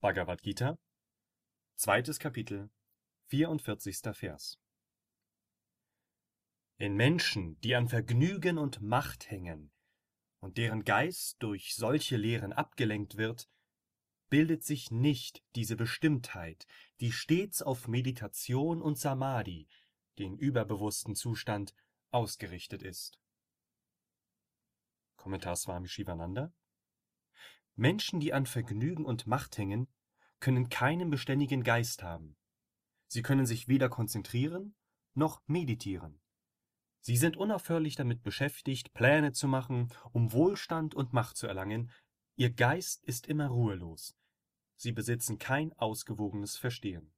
Bhagavad Gita, zweites Kapitel, 44. Vers. In Menschen, die an Vergnügen und Macht hängen und deren Geist durch solche Lehren abgelenkt wird, bildet sich nicht diese Bestimmtheit, die stets auf Meditation und Samadhi, den überbewussten Zustand, ausgerichtet ist. Kommentar Swami Shivananda Menschen, die an Vergnügen und Macht hängen, können keinen beständigen Geist haben. Sie können sich weder konzentrieren noch meditieren. Sie sind unaufhörlich damit beschäftigt, Pläne zu machen, um Wohlstand und Macht zu erlangen, ihr Geist ist immer ruhelos. Sie besitzen kein ausgewogenes Verstehen.